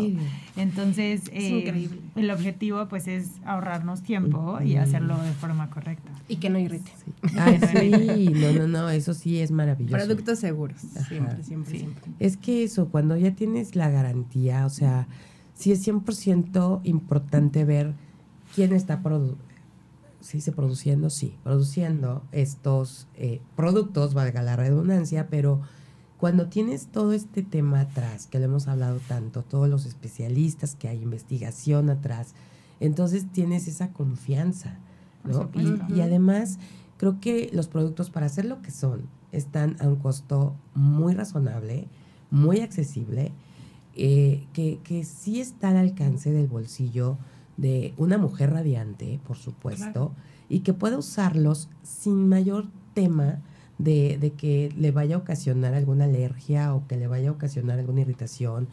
Entonces, eh, el objetivo pues es ahorrarnos tiempo y hacerlo de forma correcta. Y que no irrite. [LAUGHS] sí, no, no, no, eso sí es maravilloso. Productos seguros, siempre, siempre, siempre. Es que eso, cuando ya tienes la garantía, o sea, sí es 100% importante ver quién está produciendo. ¿sí se produciendo? Sí, produciendo estos eh, productos, valga la redundancia, pero cuando tienes todo este tema atrás, que lo hemos hablado tanto, todos los especialistas, que hay investigación atrás, entonces tienes esa confianza, ¿no? Y, además, creo que los productos para hacer lo que son están a un costo muy razonable, muy accesible, eh, que, que sí está al alcance del bolsillo de una mujer radiante, por supuesto, y que pueda usarlos sin mayor tema de, que le vaya a ocasionar alguna alergia o que le vaya a ocasionar alguna irritación.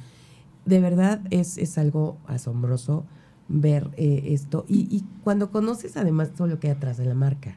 De verdad es, es algo asombroso ver eh, esto. Y, y, cuando conoces además todo lo que hay atrás de la marca.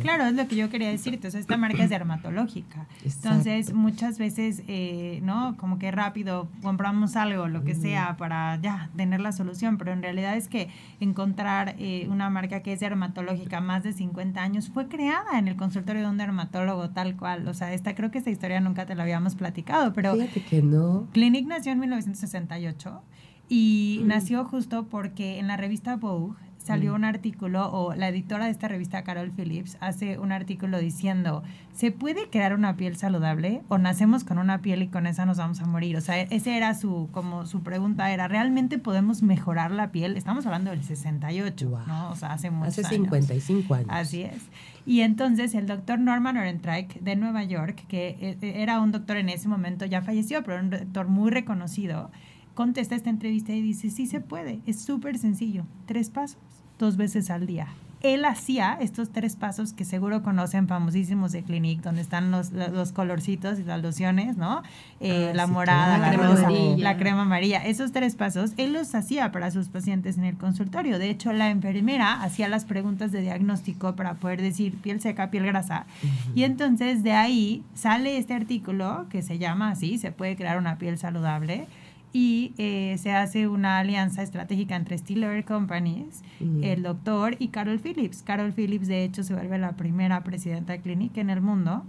Claro, es lo que yo quería decir. Entonces, esta marca es dermatológica. Entonces, muchas veces, eh, ¿no? Como que rápido compramos algo, lo que sea, para ya tener la solución. Pero en realidad es que encontrar eh, una marca que es dermatológica más de 50 años fue creada en el consultorio de un dermatólogo, tal cual. O sea, esta creo que esta historia nunca te la habíamos platicado, pero. Fíjate que no. Clinic nació en 1968 y nació justo porque en la revista Vogue salió un artículo, o la editora de esta revista, Carol Phillips, hace un artículo diciendo, ¿se puede crear una piel saludable o nacemos con una piel y con esa nos vamos a morir? O sea, esa era su, como su pregunta era, ¿realmente podemos mejorar la piel? Estamos hablando del 68, ¿no? O sea, hace muchos Hace 55 años. Así es. Y entonces el doctor Norman Orentreich de Nueva York, que eh, era un doctor en ese momento, ya falleció, pero un doctor muy reconocido, contesta esta entrevista y dice, sí se puede, es súper sencillo, tres pasos dos veces al día. Él hacía estos tres pasos que seguro conocen, famosísimos de Clinique, donde están los, los colorcitos y las lociones, ¿no? Eh, ah, la morada, la, crema amarilla. la crema amarilla. Esos tres pasos, él los hacía para sus pacientes en el consultorio. De hecho, la enfermera hacía las preguntas de diagnóstico para poder decir piel seca, piel grasa. Y entonces de ahí sale este artículo que se llama así, se puede crear una piel saludable y eh, se hace una alianza estratégica entre Stiller Companies, el doctor y Carol Phillips. Carol Phillips, de hecho, se vuelve la primera presidenta de clínica en el mundo.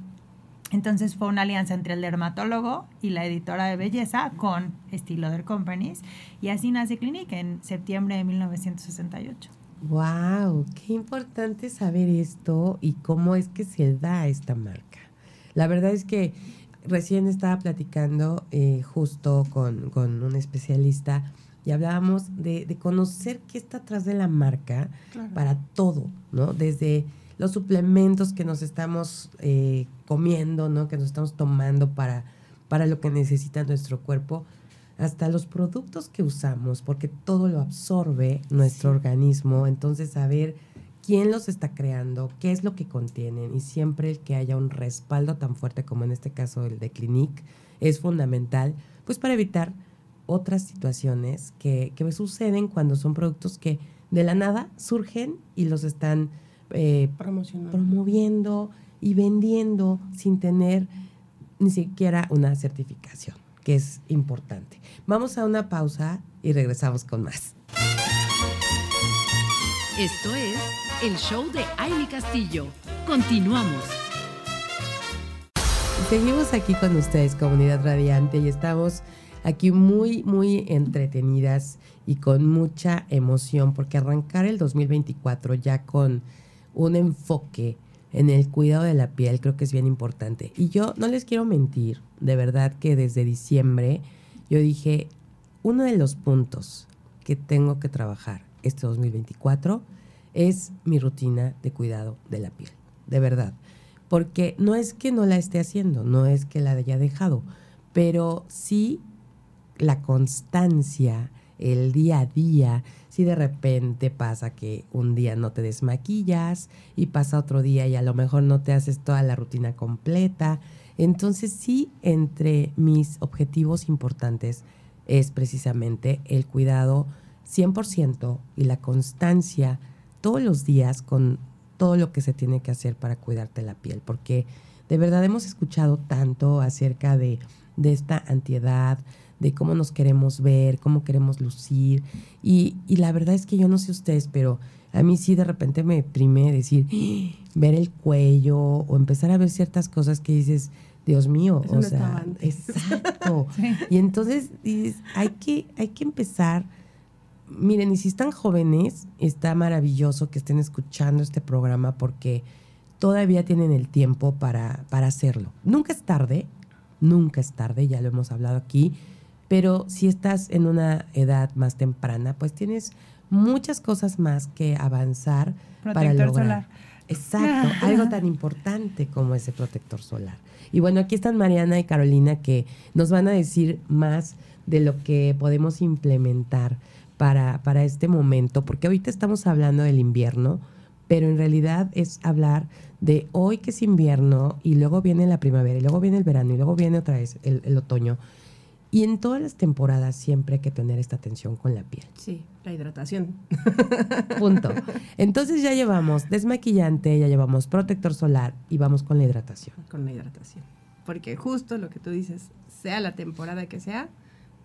Entonces fue una alianza entre el dermatólogo y la editora de belleza con Stiller Companies y así nace Clinique en septiembre de 1968. ¡Wow! Qué importante saber esto y cómo es que se da esta marca. La verdad es que recién estaba platicando eh, justo con, un especialista y hablábamos de, conocer qué está atrás de la marca para todo, ¿no? Desde los suplementos que nos estamos eh, comiendo, ¿no? Que nos estamos tomando para, para lo que necesita nuestro cuerpo, hasta los productos que usamos, porque todo lo absorbe nuestro organismo. Entonces, saber quién los está creando, qué es lo que contienen y siempre el que haya un respaldo tan fuerte como en este caso el de Clinique es fundamental, pues para evitar otras situaciones que, suceden cuando son productos que de la nada surgen y los están eh, promoviendo y vendiendo sin tener ni siquiera una certificación, que es importante. Vamos a una pausa y regresamos con más. Esto es el show de Aile Castillo. Continuamos. Seguimos aquí con ustedes, comunidad radiante, y estamos aquí muy, muy entretenidas y con mucha emoción, porque arrancar el 2024 ya con un enfoque en el cuidado de la piel creo que es bien importante. Y yo no les quiero mentir, de verdad que desde diciembre yo dije, uno de los puntos que tengo que trabajar este 2024 es mi rutina de cuidado de la piel, de verdad. Porque no es que no la esté haciendo, no es que la haya dejado, pero sí la constancia, el día a día, si de repente pasa que un día no te desmaquillas y pasa otro día y a lo mejor no te haces toda la rutina completa. Entonces sí, entre mis objetivos importantes es precisamente el cuidado 100% y la constancia todos los días con todo lo que se tiene que hacer para cuidarte la piel, porque de verdad hemos escuchado tanto acerca de, de esta antiedad, de cómo nos queremos ver, cómo queremos lucir. Y, y, la verdad es que yo no sé ustedes, pero a mí sí de repente me deprime decir, [GASPS] ver el cuello o empezar a ver ciertas cosas que dices, Dios mío, Eso o no sea, exacto. [LAUGHS] Sí. Y entonces dices, hay que, hay que empezar. Miren, y si están jóvenes, está maravilloso que estén escuchando este programa porque todavía tienen el tiempo para, para hacerlo. Nunca es tarde, nunca es tarde, ya lo hemos hablado aquí, pero si estás en una edad más temprana, pues tienes muchas cosas más que avanzar para Protector lograr. solar. Exacto, [LAUGHS] algo tan importante como ese protector solar. Y bueno, aquí están Mariana y Carolina que nos van a decir más de lo que podemos implementar para, para este momento, porque ahorita estamos hablando del invierno, pero en realidad es hablar de hoy que es invierno y luego viene la primavera y luego viene el verano y luego viene otra vez el, el otoño. Y en todas las temporadas siempre hay que tener esta atención con la piel. Sí, la hidratación. [LAUGHS] Punto. Entonces ya llevamos desmaquillante, ya llevamos protector solar y vamos con la hidratación. con la hidratación. Porque justo lo que tú dices, sea la temporada que sea,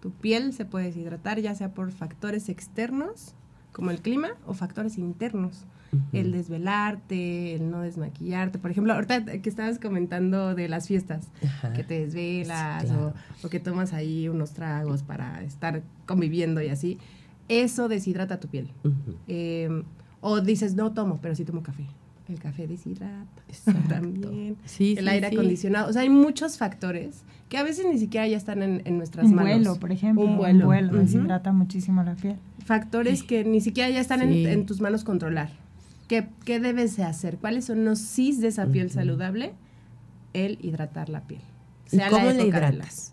tu piel se puede deshidratar ya sea por factores externos, como el clima, o factores internos. El desvelarte, el no desmaquillarte. Por ejemplo, ahorita que estabas comentando de las fiestas, Ajá. que te desvelas Sí, claro. o, o que tomas ahí unos tragos para estar conviviendo y así, eso deshidrata tu piel. Eh, o dices, no tomo, pero sí tomo café. El café deshidrata [LAUGHS] Exacto. también. Sí, el sí, aire sí. acondicionado. O sea, hay muchos factores que a veces ni siquiera ya están en, en nuestras Un manos. vuelo, por ejemplo. Un vuelo. Deshidrata muchísimo la piel. Factores que ni siquiera ya están en- tus manos controlar. ¿Qué, ¿Qué debes de hacer? ¿Cuáles son los sís de esa piel saludable? El hidratar la piel. ¿Y Sea la cómo de hidratas?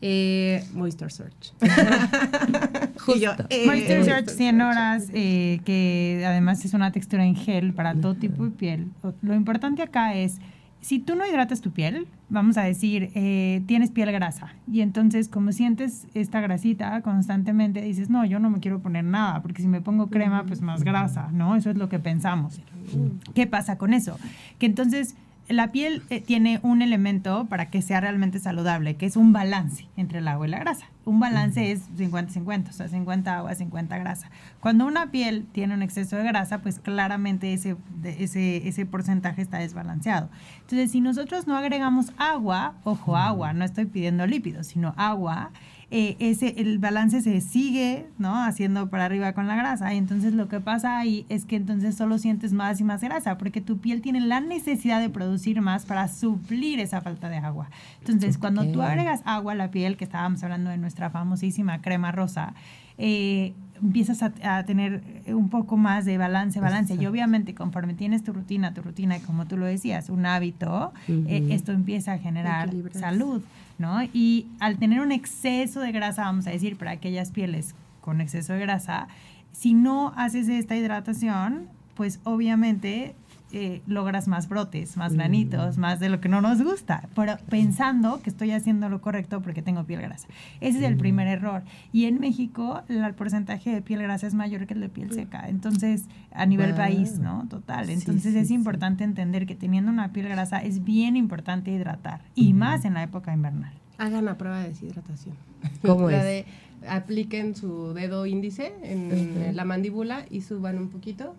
Eh, Moisture Search. [LAUGHS] Yo, eh, Moisture Search Moisture 100 Search. horas, eh, que además es una textura en gel para todo tipo de piel. Lo importante acá es, si tú no hidratas tu piel, vamos a decir, eh, tienes piel grasa, y entonces como sientes esta grasita constantemente, dices, no, yo no me quiero poner nada, porque si me pongo crema, pues más grasa, ¿no? Eso es lo que pensamos. ¿Qué pasa con eso? Que entonces la piel eh, tiene un elemento para que sea realmente saludable, que es un balance entre el agua y la grasa. Un balance es 50-50, o sea, 50 agua, 50 grasa. Cuando una piel tiene un exceso de grasa, pues claramente ese, de- ese, ese porcentaje está desbalanceado. Entonces, si nosotros no agregamos agua, ojo, agua, no estoy pidiendo lípidos, sino agua, eh, ese, el balance se sigue ¿no? haciendo para arriba con la grasa. Y entonces lo que pasa ahí es que entonces solo sientes más y más grasa, porque tu piel tiene la necesidad de producir más para suplir esa falta de agua. Entonces, cuando tú agregas agua a la piel, que estábamos hablando de nuestra famosísima crema rosa, eh, empiezas a, a tener un poco más de balance, balance. Y obviamente conforme tienes tu rutina, tu rutina, como tú lo decías, un hábito, eh, esto empieza a generar salud, ¿no? Y al tener un exceso de grasa, vamos a decir, para aquellas pieles con exceso de grasa, si no haces esta hidratación, pues obviamente eh, logras más brotes, más Mm. granitos, más de lo que no nos gusta, pero pensando que estoy haciendo lo correcto porque tengo piel grasa. Ese es el Mm. primer error. Y en México la- el porcentaje de piel grasa es mayor que el de piel seca. Entonces, a nivel país, ¿no? Total. Entonces sí, es sí. importante entender que teniendo una piel grasa es bien importante hidratar. Y más en la época invernal. Hagan la prueba de deshidratación. ¿Cómo [LAUGHS] la es? de apliquen su dedo índice en la mandíbula y suban un poquito.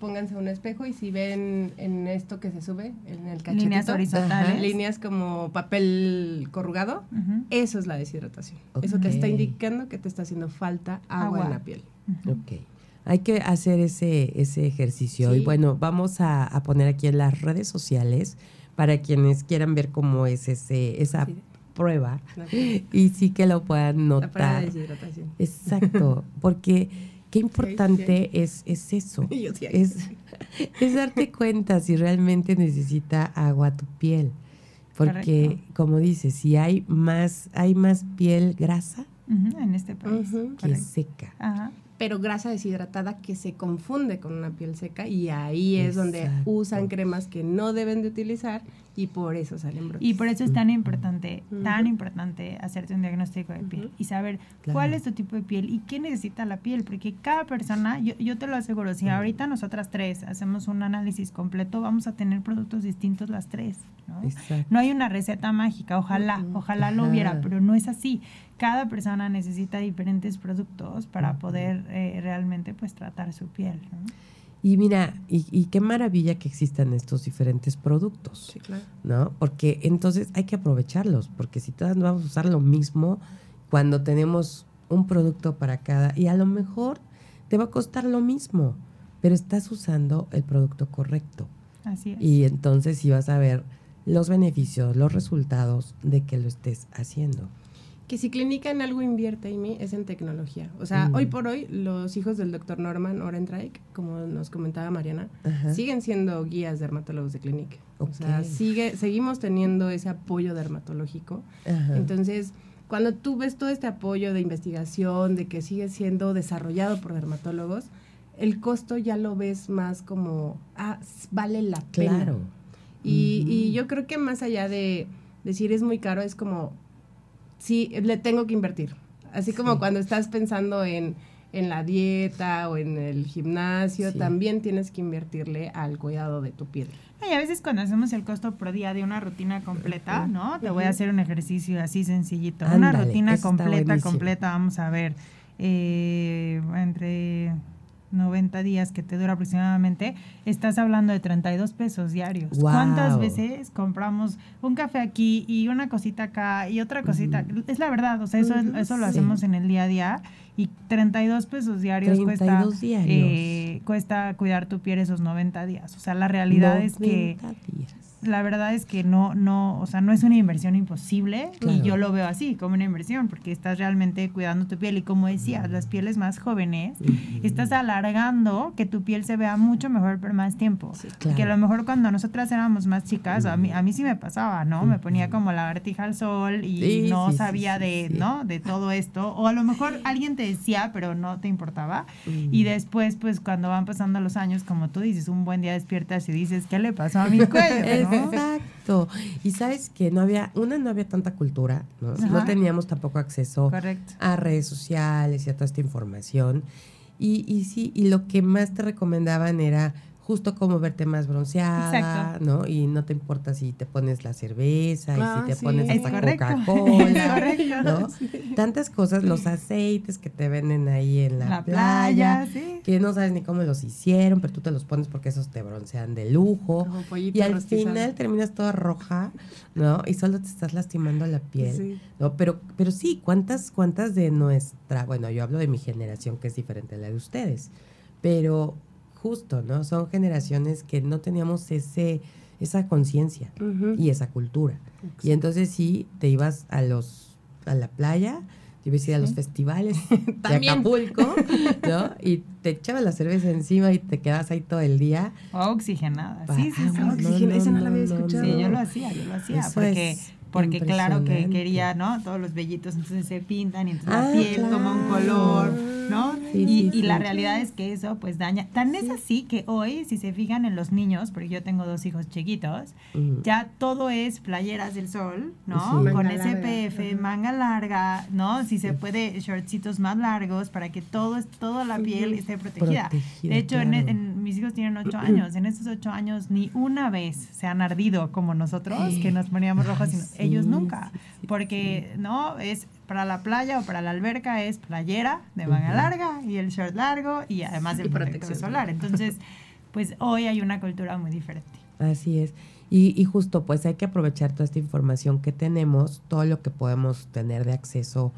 Pónganse un espejo y si ven en esto que se sube, en el cachetito, Líneas horizontales. líneas como papel corrugado, eso es la deshidratación. Eso te está indicando que te está haciendo falta agua, Agua. en la piel. Ok. Hay que hacer ese, ese ejercicio. Sí. Y bueno, vamos a, a poner aquí en las redes sociales para quienes quieran ver cómo es ese, esa Sí. prueba y sí que lo puedan la prueba notar. de deshidratación. Exacto, porque qué importante es, es eso. [LAUGHS] Yo sí. Es, [LAUGHS] es darte cuenta si realmente necesita agua tu piel. Porque, Correcto. como dices, si hay más, hay más piel grasa En este país. Que Correcto. seca. Ajá. pero grasa deshidratada que se confunde con una piel seca y ahí es donde usan cremas que no deben de utilizar y por eso salen brotes. Y por eso es tan importante, tan importante hacerte un diagnóstico de piel y saber Claro. cuál es tu tipo de piel y qué necesita la piel, porque cada persona, yo, yo te lo aseguro, si ahorita nosotras tres hacemos un análisis completo, vamos a tener productos distintos las tres, ¿no? Exacto. No hay una receta mágica, ojalá, ojalá lo hubiera, pero no es así. Cada persona necesita diferentes productos para poder eh, realmente pues tratar su piel. ¿no? Y mira, y, y qué maravilla que existan estos diferentes productos, Sí, claro. ¿no? Porque entonces hay que aprovecharlos, porque si todas vamos a usar lo mismo cuando tenemos un producto para cada, y a lo mejor te va a costar lo mismo, pero estás usando el producto correcto. Así es. Y entonces sí vas a ver los beneficios, los resultados de que lo estés haciendo. Que si Clínica en algo invierte, Amy, es en tecnología. O sea, Mm. hoy por hoy, los hijos del doctor Norman Orenreich, como nos comentaba Mariana, Ajá. siguen siendo guías dermatólogos de Clínica. O sea, sigue, seguimos teniendo ese apoyo dermatológico. Ajá. Entonces, cuando tú ves todo este apoyo de investigación, de que sigue siendo desarrollado por dermatólogos, el costo ya lo ves más como, ah, vale la pena. claro. Y, y yo creo que más allá de decir es muy caro, es como, sí, le tengo que invertir. Así como Sí. cuando estás pensando en, en la dieta o en el gimnasio, Sí. también tienes que invertirle al cuidado de tu piel. Y a veces cuando hacemos el costo por día de una rutina completa, ¿no? Te voy a hacer un ejercicio así sencillito. una rutina completa, buenísimo. completa, vamos a ver, eh, entre 90 días que te dura aproximadamente, estás hablando de 32 pesos diarios. ¿Cuántas veces compramos un café aquí y una cosita acá y otra cosita? Es la verdad, o sea, eso, es- Ujú, eso lo sí. hacemos en el día a día y 32 pesos diarios cuesta, 32 diarios. eh, cuesta cuidar tu piel esos 90 días. O sea, la realidad es que 90 días. La verdad es que no, no, o sea, no es una inversión imposible Claro. y yo lo veo así, como una inversión, porque estás realmente cuidando tu piel y como decías, las pieles más jóvenes, estás alargando que tu piel se vea mucho mejor por más tiempo. Sí, claro. Que a lo mejor cuando nosotras éramos más chicas, a mí, a mí sí me pasaba, ¿no? Me ponía como lagartija al sol y Sí, no sí, sabía de. ¿no? De todo esto. O a lo mejor alguien te decía, pero no te importaba. Y después, pues cuando van pasando los años, como tú dices, un buen día despiertas y dices, ¿qué le pasó a mi cuello? [LAUGHS] ¿no? Exacto. Y sabes que no había, una no había tanta cultura, ¿no? Teníamos tampoco acceso Correcto. a redes sociales y a toda esta información. Y, y sí, y lo que más te recomendaban era justo como verte más bronceada, Exacto. ¿no? Y no te importa si te pones la cerveza y Ah, si te sí. pones Es hasta. Coca-Cola. ¿no? [LAUGHS] Tantas cosas, los aceites que te venden ahí en la, La playa, playa, sí. que no sabes ni cómo los hicieron, pero tú te los pones porque esos te broncean de lujo. Como Y al rostizado. final terminas toda roja, ¿no? Y solo te estás lastimando la piel. Sí. ¿no? Pero, pero sí, ¿cuántas, ¿cuántas de nuestra, bueno, yo hablo de mi generación que es diferente a la de ustedes, pero justo, ¿no? Son generaciones que no teníamos ese, esa conciencia y esa cultura. Y entonces sí, te ibas a los, a la playa, te ibas a ir a los festivales [LAUGHS] de. Acapulco, [LAUGHS] ¿no? Y te echabas la cerveza encima y te quedabas ahí todo el día. O oxigenada. Sí, sí, sí. Oxigena, esa no la había escuchado. Sí, yo lo hacía, yo lo hacía, Eso porque, es porque claro que quería, ¿no? Todos los vellitos entonces se pintan y entonces Ah, la piel toma un color, ¿no? Sí, y, sí, y la realidad es que eso pues daña. Tan es así que hoy, si se fijan en los niños, porque yo tengo dos hijos chiquitos, Mm. ya todo es playeras del sol, ¿no? Sí. Con Manga larga. SPF, Ajá. manga larga, ¿no? Si se puede, shortcitos más largos para que todo, es- toda la piel esté protegida. Protegida, de hecho, en- claro. en, mis hijos tienen ocho años. En estos ocho años ni una vez se han ardido como nosotros, que nos poníamos rojos, Ay, sino sí, ellos nunca. sí, sí, porque, ¿no? Es para la playa o para la alberca es playera de manga Ujú. larga y el short largo y además el Y protector protección. solar. Entonces, pues hoy hay una cultura muy diferente. Así es. Y, y justo, pues hay que aprovechar toda esta información que tenemos, todo lo que podemos tener de acceso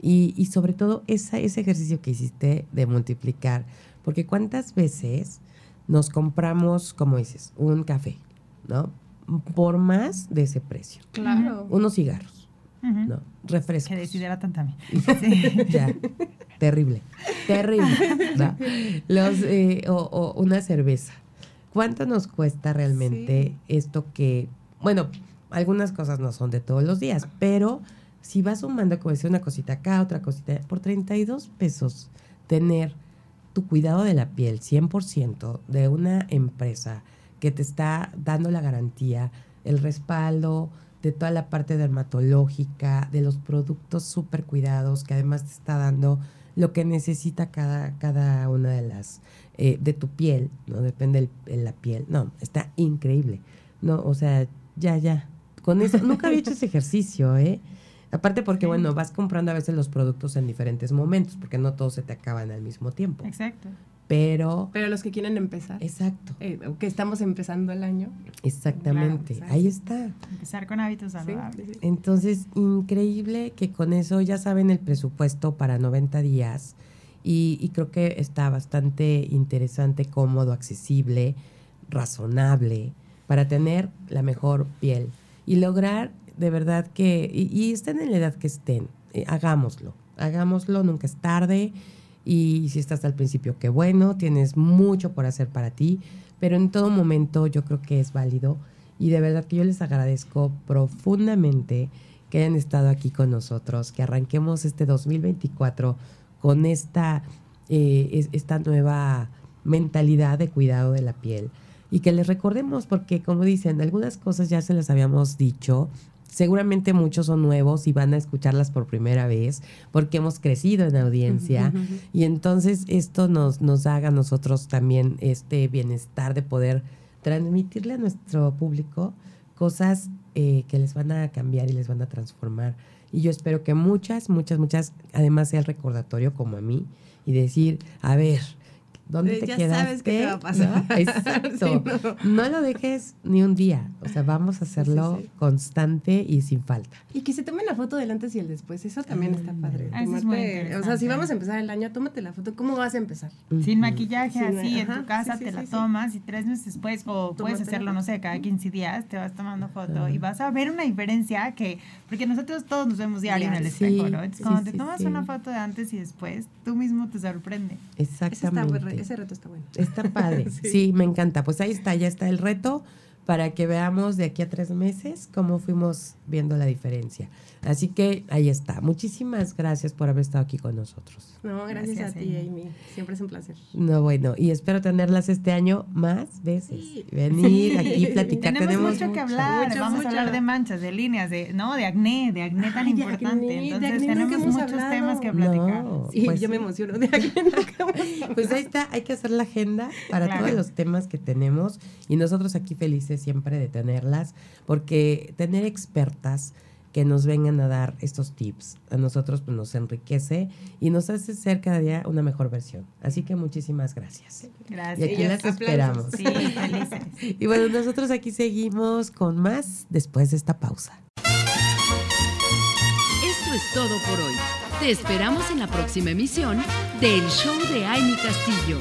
y, y sobre todo esa, ese ejercicio que hiciste de multiplicar. Porque cuántas veces nos compramos, como dices, un café, ¿no? Por más de ese precio. Claro. Unos cigarros. ¿no? Refrescos. Que deshidratan también. [LAUGHS] Sí. Ya, terrible, terrible. [LAUGHS] ¿no? Los, eh, o, o una cerveza. ¿Cuánto nos cuesta realmente esto que, bueno, algunas cosas no son de todos los días, pero si vas sumando, como decía, una cosita acá, otra cosita, por 32 pesos, tener tu cuidado de la piel 100% de una empresa que te está dando la garantía, el respaldo de toda la parte dermatológica, de los productos súper cuidados, que además te está dando lo que necesita cada, cada una de las, eh, de tu piel, ¿no? Depende de la piel. No, está increíble. No, o sea, ya, ya. Con eso, nunca había hecho ese ejercicio, ¿eh? Aparte porque, bueno, vas comprando a veces los productos en diferentes momentos, porque no todos se te acaban al mismo tiempo. Exacto. Pero... Pero los que quieren empezar. Exacto. Eh, que estamos empezando el año. Exactamente. Claro, Ahí está. Empezar con hábitos saludables. Sí. Entonces, increíble que con eso ya saben el presupuesto para 90 días y, y creo que está bastante interesante, cómodo, accesible, razonable para tener la mejor piel y lograr de verdad que, y, estén en la edad que estén, eh, hagámoslo, hagámoslo, nunca es tarde y si estás al principio, qué bueno, tienes mucho por hacer para ti, pero en todo momento yo creo que es válido y de verdad que yo les agradezco profundamente que hayan estado aquí con nosotros, que arranquemos este 2024 con esta, eh, es- esta nueva mentalidad de cuidado de la piel y que les recordemos porque como dicen, algunas cosas ya se las habíamos dicho, seguramente muchos son nuevos y van a escucharlas por primera vez porque hemos crecido en audiencia y entonces esto nos, nos haga a nosotros también este bienestar de poder transmitirle a nuestro público cosas eh, que les van a cambiar y les van a transformar. Y yo espero que muchas, muchas, muchas, además sea el recordatorio como a mí y decir, a ver, ¿dónde Eh, te ya quedaste? sabes qué te va a pasar. ¿No? [LAUGHS] Exacto. Sí, no. lo dejes ni un día. O sea, vamos a hacerlo sí, sí. constante y sin falta. Y que se tomen la foto del antes y el después, eso también está padre. Ah, eso es muy o sea, si vamos a empezar el año, tómate la foto. ¿Cómo vas a empezar? Sin maquillaje, Sin- así, en ajá, tu casa sí, sí, te la sí, sí. tomas y tres meses después, o puedes hacerlo, no sé, cada 15 días, te vas tomando foto Ajá. y vas a ver una diferencia que, porque nosotros todos nos vemos diario en el espejo, Sí, ¿no? Entonces, sí, cuando sí, te tomas sí. una foto de antes y después, tú mismo te sorprende. Ese, está, Exactamente. Ese reto está bueno. Está padre. [LAUGHS] Sí. sí. me encanta. Pues ahí está, ya está el reto para que veamos de aquí a tres meses cómo fuimos viendo la diferencia. Así que ahí está. Muchísimas gracias por haber estado aquí con nosotros. No, gracias, Gracias, a ti, Amy. Siempre es un placer. No, bueno, y espero tenerlas este año más veces. Sí. Venir aquí, platicar. Tenemos, mucho que hablar, mucho, vamos mucho. a hablar de manchas, de líneas, de, no, de acné, de acné tan Ay, de importante. acné, de Entonces acné tenemos muchos hablado. temas que platicar. No, Sí, pues yo me emociono de hemos [LAUGHS] Pues ahí está, hay que hacer la agenda para Claro. todos los temas que tenemos y nosotros aquí felices siempre de tenerlas, porque tener expertas que nos vengan a dar estos tips a nosotros pues, nos enriquece y nos hace ser cada día una mejor versión. Así que muchísimas gracias. Gracias. Y aquí las aplausos. esperamos. Sí, felices. [LAUGHS] Y bueno, nosotros aquí seguimos con más después de esta pausa. Esto es todo por hoy. Te esperamos en la próxima emisión del Show de Amy Castillo.